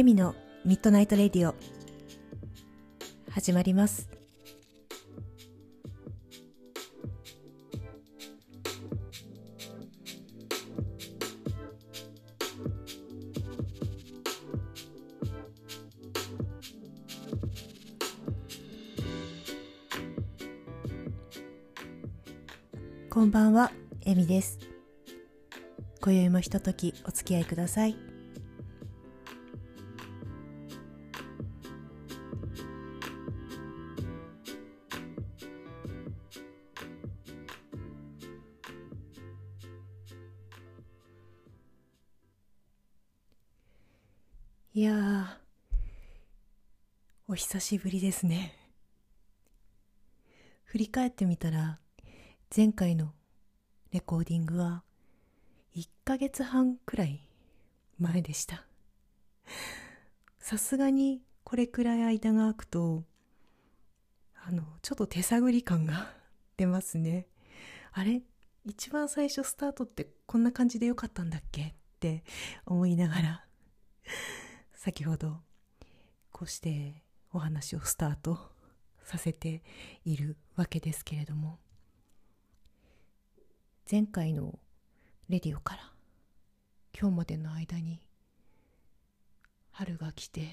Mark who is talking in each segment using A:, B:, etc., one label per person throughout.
A: エミのミッドナイトレディオ始まりますこんばんは、エミです。今宵もひとときお付き合いください。いやー、お久しぶりですね。振り返ってみたら、前回のレコーディングは1ヶ月半くらい前でした。さすがにこれくらい間が空くと、あの、ちょっと手探り感が出ますね。あれ一番最初スタートってこんな感じでよかったんだっけって思いながら先ほどこうしてお話をスタートさせているわけですけれども前回のレディオから今日までの間に春が来て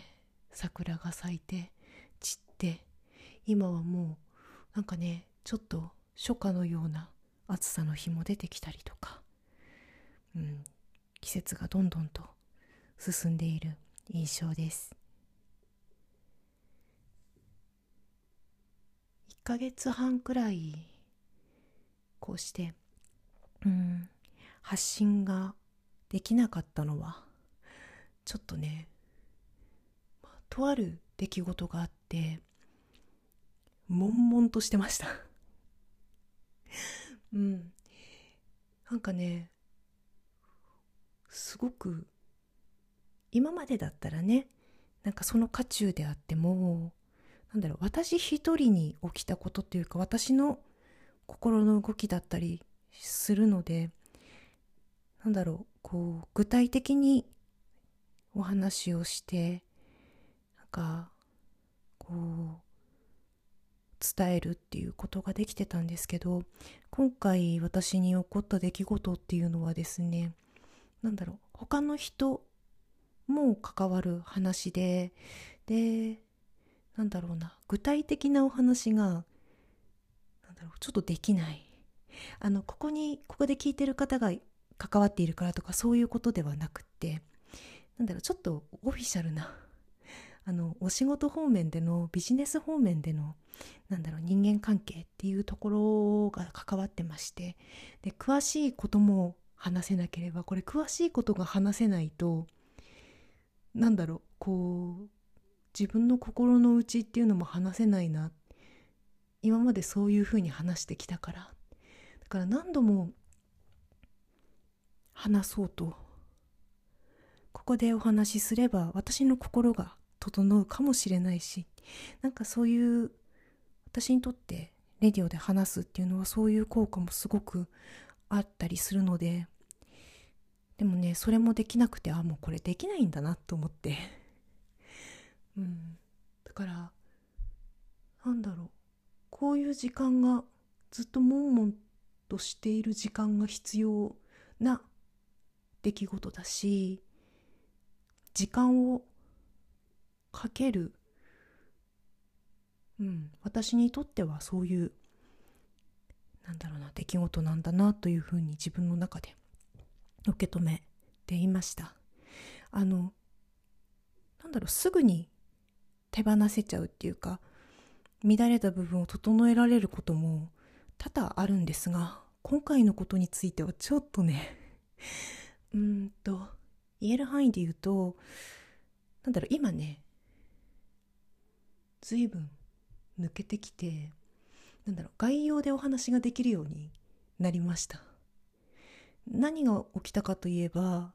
A: 桜が咲いて散って今はもうなんかねちょっと初夏のような暑さの日も出てきたりとか、うん、季節がどんどんと進んでいる印象です。1ヶ月半くらいこうしてうん発信ができなかったのはちょっとねとある出来事があって悶々としてました。うん。なんかねすごく今までだったらねなんかその渦中であってもなんだろう私一人に起きたことっていうか私の心の動きだったりするのでなんだろうこう具体的にお話をしてなんかこう伝えるっていうことができてたんですけど今回私に起こった出来事っていうのはですねなんだろう他の人も関わる話ででなんだろうな具体的なお話がなんだろうちょっとできない。あのここにここで聞いてる方が関わっているからとかそういうことではなくってなんだろうちょっとオフィシャルなあのお仕事方面でのビジネス方面でのなんだろう人間関係っていうところが関わってましてで詳しいことも話せなければこれ詳しいことが話せないとなんだろうこう自分の心の内っていうのも話せないな。今までそういうふうに話してきたから。だから何度も話そうと。ここでお話しすれば私の心が整うかもしれないし。なんかそういう私にとってレディオで話すっていうのはそういう効果もすごくあったりするので。でもねそれもできなくてあもうこれできないんだなと思って。うん。だからなんだろう。こういう時間がずっと悶々としている時間が必要な出来事だし時間をかける。うん。私にとってはそういうなんだろうな出来事なんだなというふうに自分の中で受け止めていました。あのなんだろうすぐに手放せちゃうっていうか乱れた部分を整えられることも多々あるんですが今回のことについてはちょっとね うんと言える範囲で言うとなんだろう今ね随分抜けてきてなんだろう概要でお話ができるようになりました。何が起きたかといえば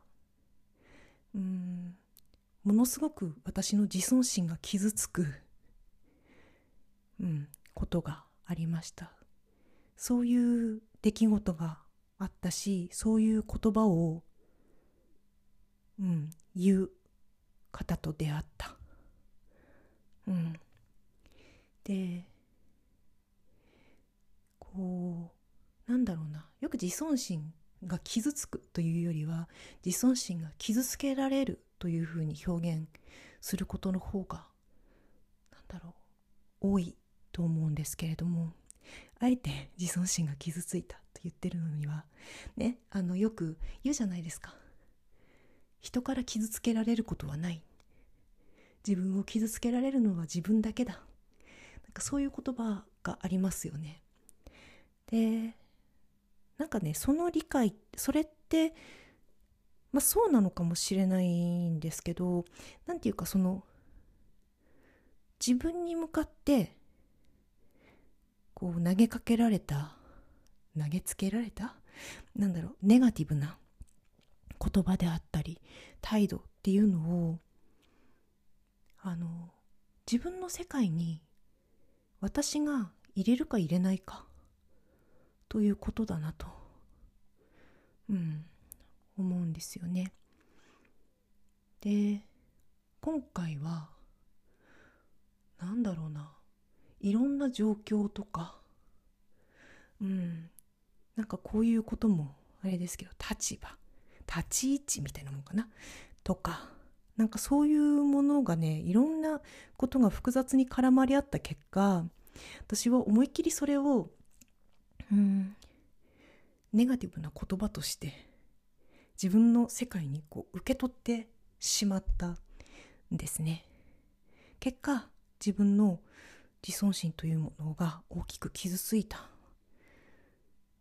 A: うんものすごく私の自尊心が傷つく、うん、ことがありました。そういう出来事があったしそういう言葉を、うん、言う方と出会った。うん。でこうなんだろうな。よく自尊心が傷つくというよりは自尊心が傷つけられるというふうに表現することの方がなんだろう多いと思うんですけれどもあえて 自尊心が傷ついたと言ってるのにはねあのよく言うじゃないですか。人から傷つけられることはない。自分を傷つけられるのは自分だけだ。なんかそういう言葉がありますよね。でなんかねその理解それってまあそうなのかもしれないんですけど何て言うかその自分に向かってこう投げかけられた投げつけられたなんだろうネガティブな言葉であったり態度っていうのをあの自分の世界に私が入れるか入れないかということだなと、うん、思うんですよね。で今回は何だろうな。いろんな状況とか。うん。なんかこういうこともあれですけど立場。立ち位置みたいなもんかな。とか。なんかそういうものがねいろんなことが複雑に絡まり合った結果私は思いっきりそれをうん。ネガティブな言葉として自分の世界にこう受け取ってしまったんですね。結果自分の自尊心というものが大きく傷ついた。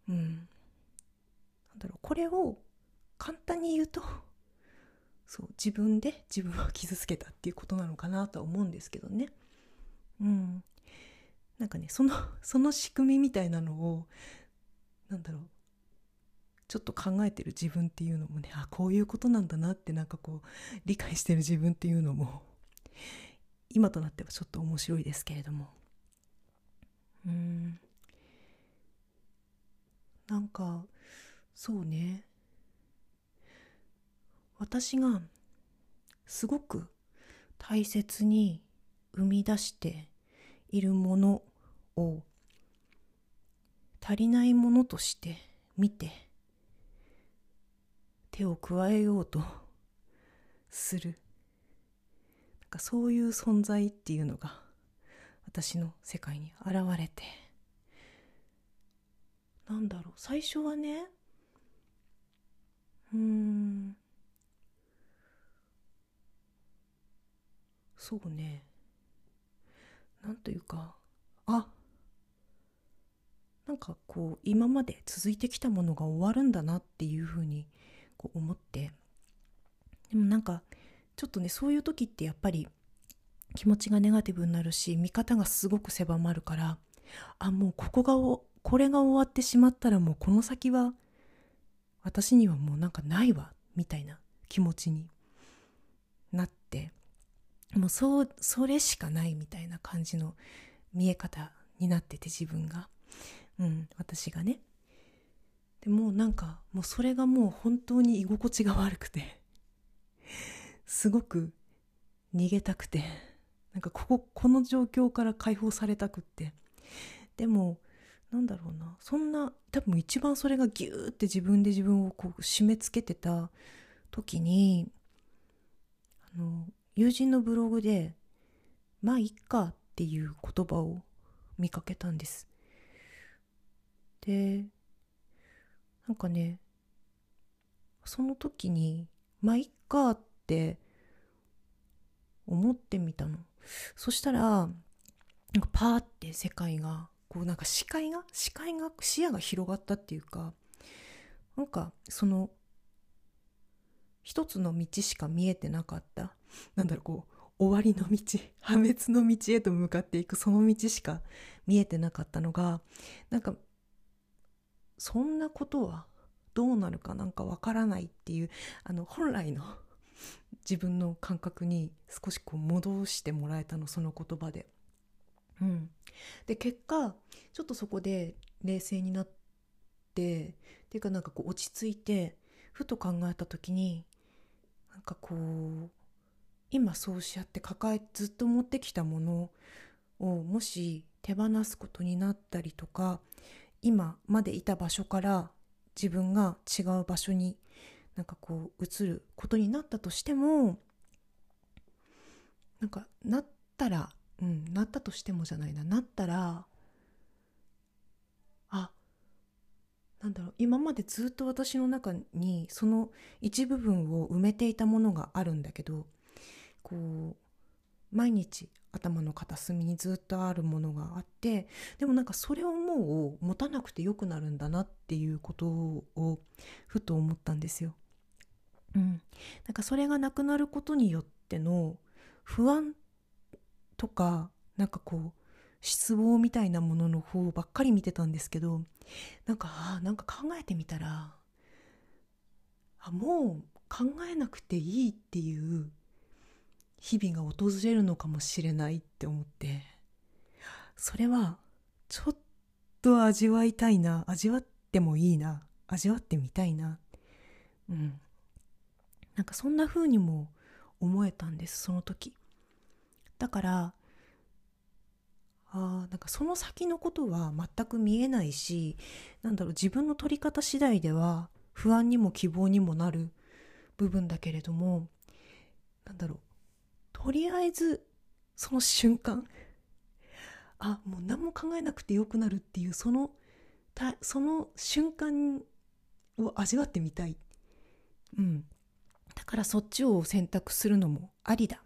A: うん。なんだろう。これを簡単に言うとそう自分で自分を傷つけたっていうことなのかなとは思うんですけどね。うん。なんかねその その仕組みみたいなのをなんだろうちょっと考えてる自分っていうのもねあこういうことなんだなってなんかこう理解してる自分っていうのも 今となってはちょっと面白いですけれども。うん。なんかそうね。私がすごく大切に生み出しているものを足りないものとして見て手を加えようと する。なんかそういう存在っていうのが私の世界に現れて。なんだろう。最初はねうん。そうね。なんというかあなんかこう今まで続いてきたものが終わるんだなっていうふうにこう思って。でもなんかちょっとねそういう時ってやっぱり気持ちがネガティブになるし見方がすごく狭まるからあもうここがこれが終わってしまったらもうこの先は私にはもうなんかないわみたいな気持ちになってもうそうそれしかないみたいな感じの見え方になってて自分が。うん私がね。でもうなんかもうそれがもう本当に居心地が悪くて。すごく逃げたくて。なんかこここの状況から解放されたくって。でもなんだろうな。そんな多分一番それがギューって自分で自分をこう締め付けてた時にあの友人のブログで「まあいっか」っていう言葉を見かけたんです。でなんかねその時に「まあいっか」って思ってみたの。そしたらなんかパーって世界がこうなんか視界が視界が視野が広がったっていうかなんかその一つの道しか見えてなかった。なんだろうこう終わりの道破滅の道へと向かっていくその道しか見えてなかったのがなんかそんなことはどうなるかなんかわからないっていうあの本来の 自分の感覚に少しこう戻してもらえたのその言葉で。うん、で結果ちょっとそこで冷静になってっていうかなんかこう落ち着いてふと考えた時になんかこう今そうしやって抱えずっと持ってきたものをもし手放すことになったりとか今までいた場所から自分が違う場所になんかこう移ることになったとしてもなんかなったらうんなったとしてもじゃないな。なったらあなんだろう。今までずっと私の中にその一部分を埋めていたものがあるんだけどこう毎日頭の片隅にずっとあるものがあってでもなんかそれをもう持たなくてよくなるんだなっていうことをふと思ったんですよ。うん、なんかそれがなくなることによっての不安とかなんかこう失望みたいなものの方ばっかり見てたんですけどなんかあなんか考えてみたらあもう考えなくていいっていう日々が訪れるのかもしれないって思って。それはちょっと味わいたいな。味わってもいいな。味わってみたいな。うん。なんかそんな風にも思えたんですその時。だからあなんかその先のことは全く見えないしなんだろう自分の取り方次第では不安にも希望にもなる部分だけれどもなんだろうとりあえずその瞬間あもう何も考えなくてよくなるっていうそのたその瞬間を味わってみたい、うん、だからそっちを選択するのもありだっ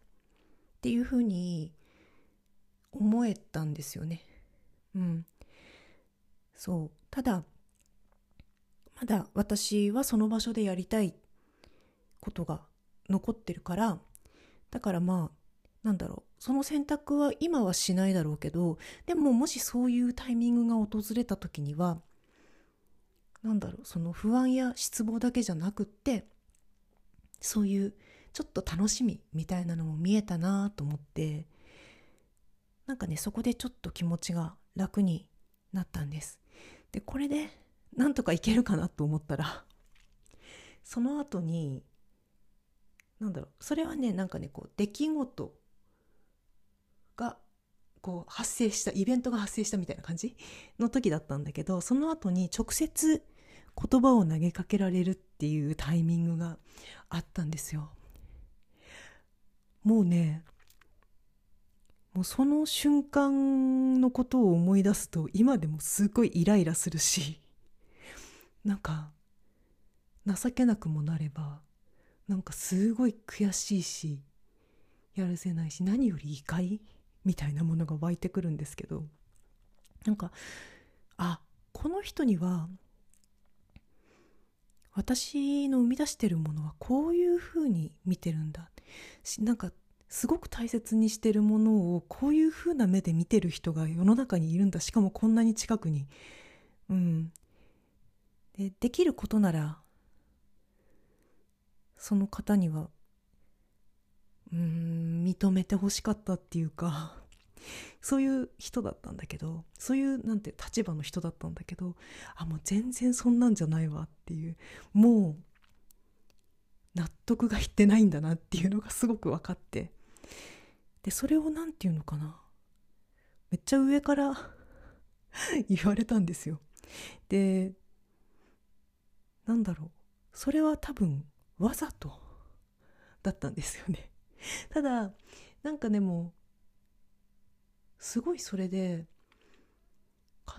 A: ていうふうに思えたんですよね。うん。そう。ただ、まだ私はその場所でやりたいことが残ってるから、だからまあ、なんだろう。その選択は今はしないだろうけど、でももしそういうタイミングが訪れた時には、なんだろう、その不安や失望だけじゃなくって、そういうちょっと楽しみみたいなのも見えたなと思って、なんかね、そこでちょっと気持ちが楽になったんです。で、これでなんとかいけるかなと思ったら、その後に、なんだろう、それはね、なんかね、こう、出来事が、こう、発生した、イベントが発生したみたいな感じ？の時だったんだけど、その後に直接言葉を投げかけられるっていうタイミングがあったんですよ。もうね、もうその瞬間のことを思い出すと今でもすごいイライラするしなんか情けなくもなればなんかすごい悔しいしやるせないし何より怒りみたいなものが湧いてくるんですけどなんかあこの人には私の生み出してるものはこういうふうに見てるんだ。なんかすごく大切にしてるものをこういう風な目で見てる人が世の中にいるんだ。しかもこんなに近くに。うん。でできることならその方にはうん認めてほしかったっていうか そういう人だったんだけどそういうなんて立場の人だったんだけどあもう全然そんなんじゃないわっていうもう納得がいってないんだなっていうのがすごく分かって。でそれを何て言うのかな。めっちゃ上から 言われたんですよ。でなんだろう。それは多分わざと？だったんですよね。ただなんかでもすごいそれで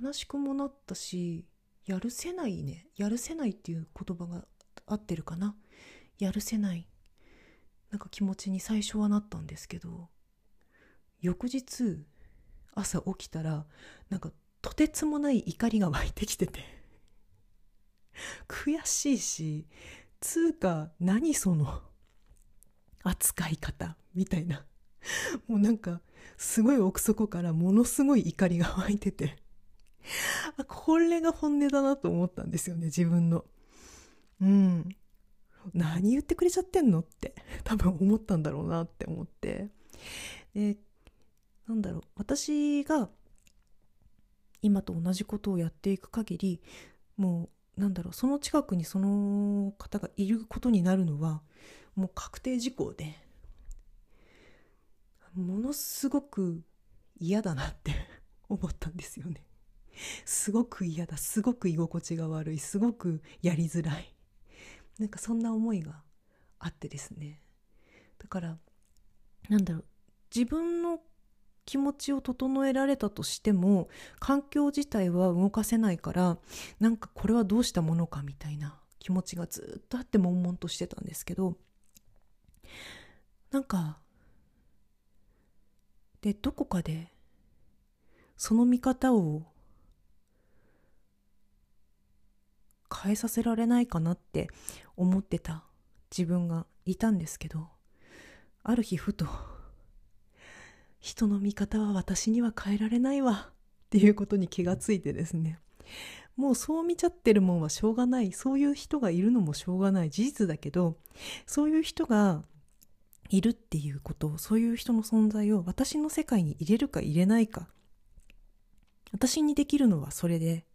A: 悲しくもなったしやるせないね。やるせないっていう言葉が合ってるかな。やるせない。なんか気持ちに最初はなったんですけど翌日朝起きたらなんかとてつもない怒りが湧いてきてて。悔しいしつうか何その扱い方みたいな。もうなんかすごい奥底からものすごい怒りが湧いてて。あこれが本音だなと思ったんですよね自分の。うん。何言ってくれちゃってんのって多分思ったんだろうなって思って。でなんだろう私が今と同じことをやっていく限りもうなんだろうその近くにその方がいることになるのはもう確定事項でものすごく嫌だなって 思ったんですよね。すごく嫌だ。すごく居心地が悪い。すごくやりづらい。なんかそんな思いがあってですね。だからなんだろう自分の気持ちを整えられたとしても環境自体は動かせないからなんかこれはどうしたものかみたいな気持ちがずっとあって悶々としてたんですけどなんかでどこかでその見方を変えさせられないかなって思ってた自分がいたんですけどある日ふと人の見方は私には変えられないわ。っていうことに気がついてですね。もうそう見ちゃってるもんはしょうがない。そういう人がいるのもしょうがない。事実だけどそういう人がいるっていうことそういう人の存在を私の世界に入れるか入れないか。私にできるのはそれで。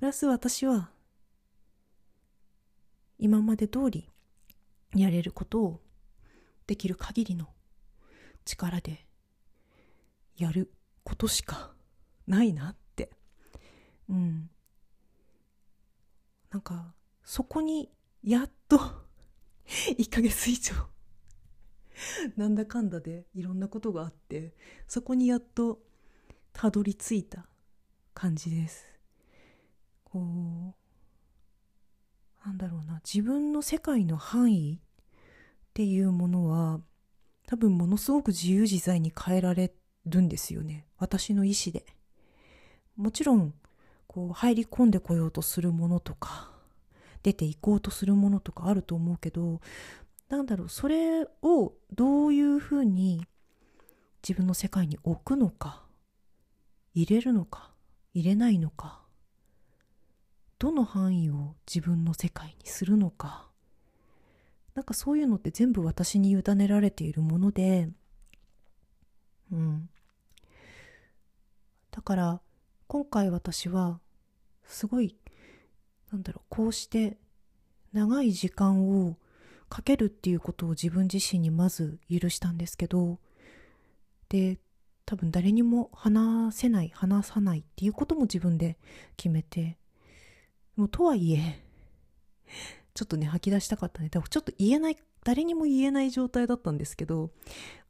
A: プラス私は今まで通りやれることをできる限りの力でやることしかないなって。うん。なんかそこにやっと 1ヶ月以上なんだかんだでいろんなことがあってそこにやっとたどり着いた感じです。こうなんだろうな。自分の世界の範囲っていうものは多分ものすごく自由自在に変えられるんですよね。私の意思で。もちろんこう入り込んでこようとするものとか出ていこうとするものとかあると思うけどなんだろうそれをどういうふうに自分の世界に置くのか入れるのか入れないのかどの範囲を自分の世界にするのかなんかそういうのって全部私に委ねられているものでうん。だから今回私はすごいなんだろうこうして長い時間をかけるっていうことを自分自身にまず許したんですけどで多分誰にも話せない話さないっていうことも自分で決めてもうとはいえちょっとね吐き出したかったね。多分ちょっと言えない誰にも言えない状態だったんですけど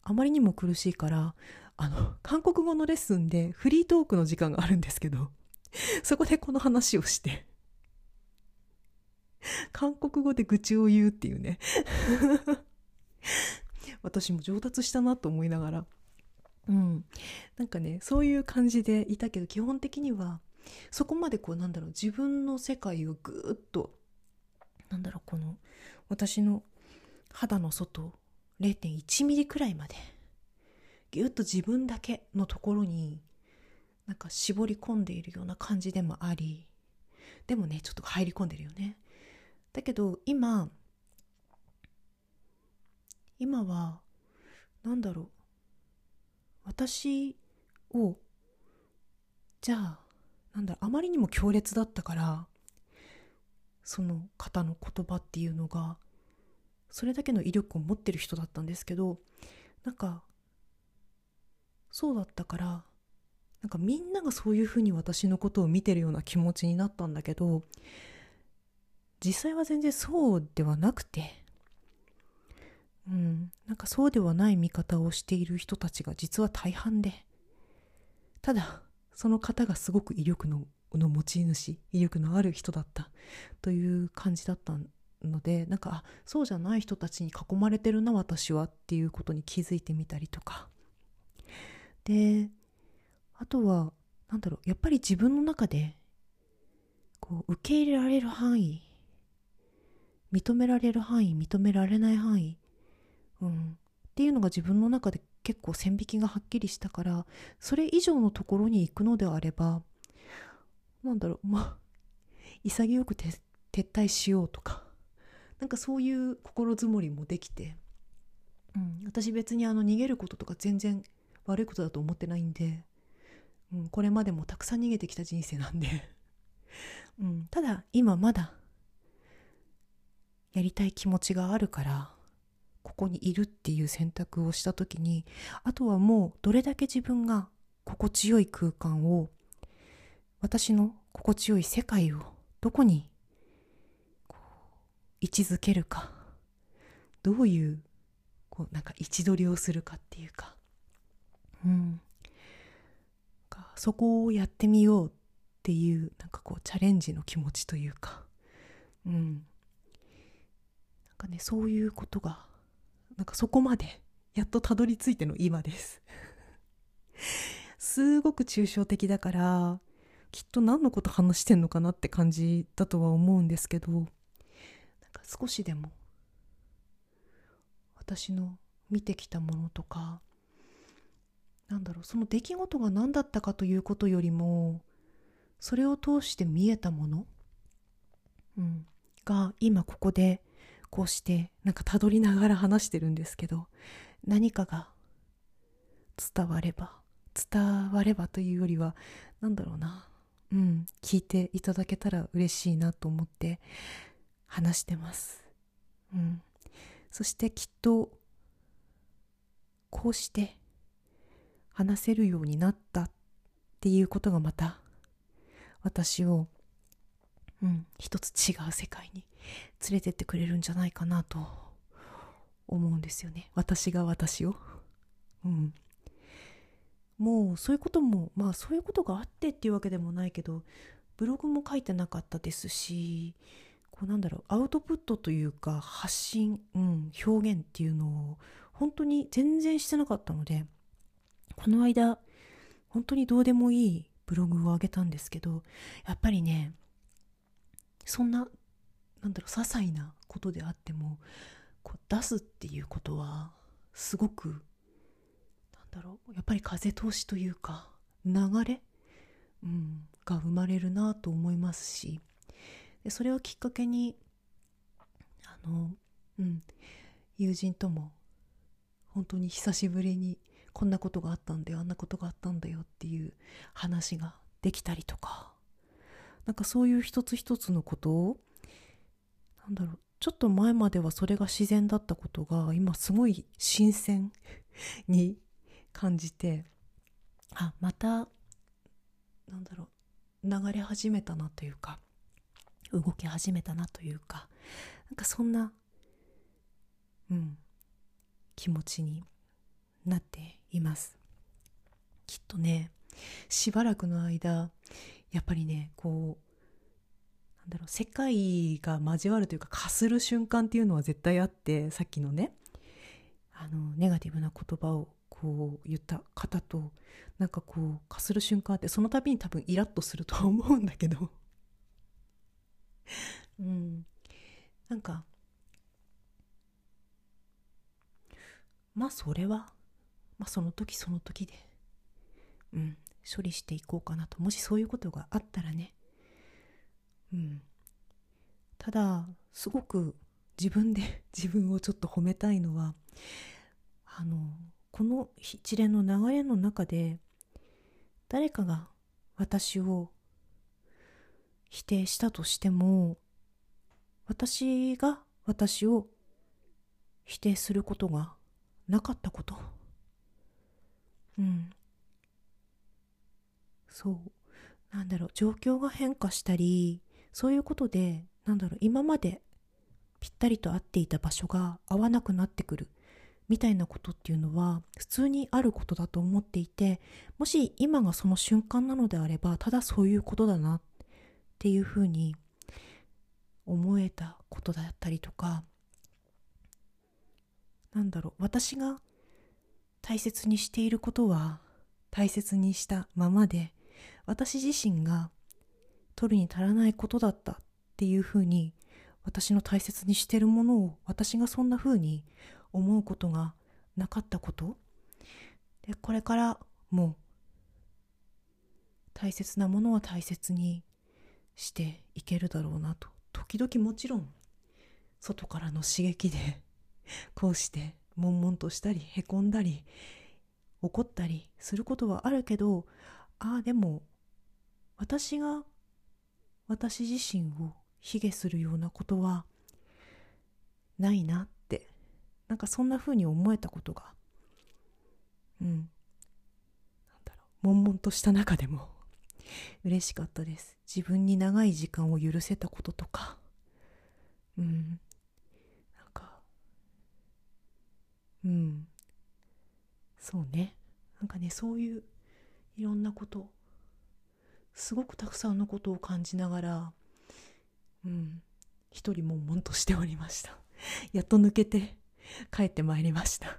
A: あまりにも苦しいからあの韓国語のレッスンでフリートークの時間があるんですけど そこでこの話をして 韓国語で愚痴を言うっていうね。私も上達したなと思いながら。うん。なんかねそういう感じでいたけど基本的にはそこまでこうなんだろう自分の世界をぐーっとなんだろうこの私の肌の外0.1ミリくらいまでぎゅっと自分だけのところになんか絞り込んでいるような感じでもありでもねちょっと入り込んでるよね。だけど今今は何だろう。私をじゃあなんだあまりにも強烈だったからその方の言葉っていうのがそれだけの威力を持ってる人だったんですけどなんかそうだったからなんかみんながそういうふうに私のことを見てるような気持ちになったんだけど実際は全然そうではなくてうんなんかそうではない見方をしている人たちが実は大半でただその方がすごく威力のの持ち主威力のある人だったという感じだったのでなんかあそうじゃない人たちに囲まれてるな私はっていうことに気づいてみたりとか。であとはなんだろうやっぱり自分の中でこう受け入れられる範囲認められる範囲認められない範囲、うん、っていうのが自分の中で結構線引きがはっきりしたからそれ以上のところに行くのであればなんだろうまあ潔く撤退しようとかなんかそういう心づもりもできて、うん、私別にあの逃げることとか全然悪いことだと思ってないんで、うん、これまでもたくさん逃げてきた人生なんで。うん、ただ今まだやりたい気持ちがあるからここにいるっていう選択をした時にあとはもうどれだけ自分が心地よい空間を私の心地よい世界をどこに位置づけるかどういうこうなんか位置取りをするかっていうかうん。そこをやってみようっていうなんかこうチャレンジの気持ちというか。うん。なんかねそういうことがなんかそこまでやっとたどり着いての今です。すごく抽象的だからきっと何のこと話してんのかなって感じだとは思うんですけどなんか少しでも私の見てきたものとかなんだろうその出来事が何だったかということよりもそれを通して見えたもの、うん、が今ここでこうしてなんかたどりながら話してるんですけど何かが伝われば伝わればというよりは何だろうなうん聞いていただけたら嬉しいなと思って話してます、うん、そしてきっとこうして話せるようになったっていうことがまた私を、うん、一つ違う世界に連れてってくれるんじゃないかなと思うんですよね。私が私を。うん。もうそういうこともまあそういうことがあってっていうわけでもないけどブログも書いてなかったですしこうなんだろうアウトプットというか発信、うん、表現っていうのを本当に全然してなかったのでこの間、本当にどうでもいいブログを上げたんですけど、やっぱりね、そんな、なんだろう、些細なことであっても、こう出すっていうことは、すごく、なんだろう、やっぱり風通しというか、流れ、うん、が生まれるなと思いますし、でそれをきっかけに、あの、うん、友人とも、本当に久しぶりにこんなことがあったんだよあんなことがあったんだよっていう話ができたりとか。なんかそういう一つ一つのことをなんだろうちょっと前まではそれが自然だったことが今すごい新鮮に感じてあまたなんだろう流れ始めたなというか動き始めたなというかなんかそんなうん気持ちになっています。きっとねしばらくの間やっぱりねこうなんだろう世界が交わるというかかする瞬間っていうのは絶対あってさっきのねあのネガティブな言葉をこう言った方となんかこうかする瞬間ってその度に多分イラッとするとは思うんだけど。うん。なんかまあそれはまあ、その時その時で、うん、処理していこうかなと。もしそういうことがあったらね。うん。ただ、すごく自分で 自分をちょっと褒めたいのは、あの、この一連の流れの中で、誰かが私を否定したとしても、私が私を否定することがなかったこと。うん。そう。なんだろう。状況が変化したりそういうことでなんだろう。今までぴったりと合っていた場所が合わなくなってくるみたいなことっていうのは普通にあることだと思っていてもし今がその瞬間なのであればただそういうことだなっていうふうに思えたことだったりとかなんだろう。私が大切にしていることは大切にしたままで私自身が取るに足らないことだったっていうふうに私の大切にしてるものを私がそんなふうに思うことがなかったこと。でこれからも大切なものは大切にしていけるだろうなと。時々もちろん外からの刺激でこうして悶々としたりへこんだり怒ったりすることはあるけどああでも私が私自身を卑下するようなことはないなってなんかそんな風に思えたことがうんなんだろう悶々とした中でも 嬉しかったです。自分に長い時間を許せたこととかうんそうね。なんかねそういういろんなことすごくたくさんのことを感じながらうん一人悶々としておりました。やっと抜けて帰ってまいりました。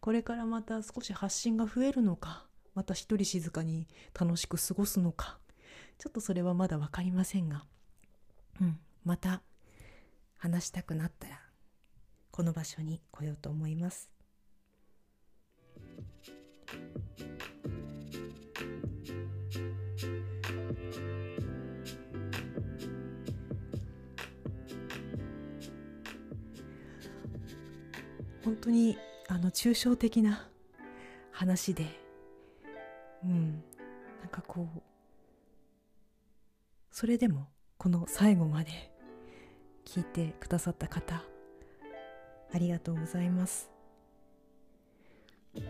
A: これからまた少し発信が増えるのかまた一人静かに楽しく過ごすのかちょっとそれはまだ分かりませんがうんまた話したくなったらこの場所に来ようと思います。本当にあの抽象的な話でうん。なんかこうそれでもこの最後まで聞いてくださった方ありがとうございます、うん、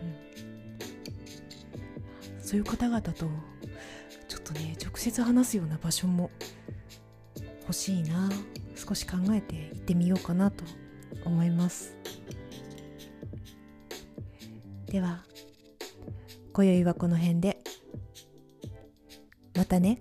A: そういう方々とちょっとね直接話すような場所も欲しいな。少し考えて行ってみようかなと思います。では今宵はこの辺でまたね。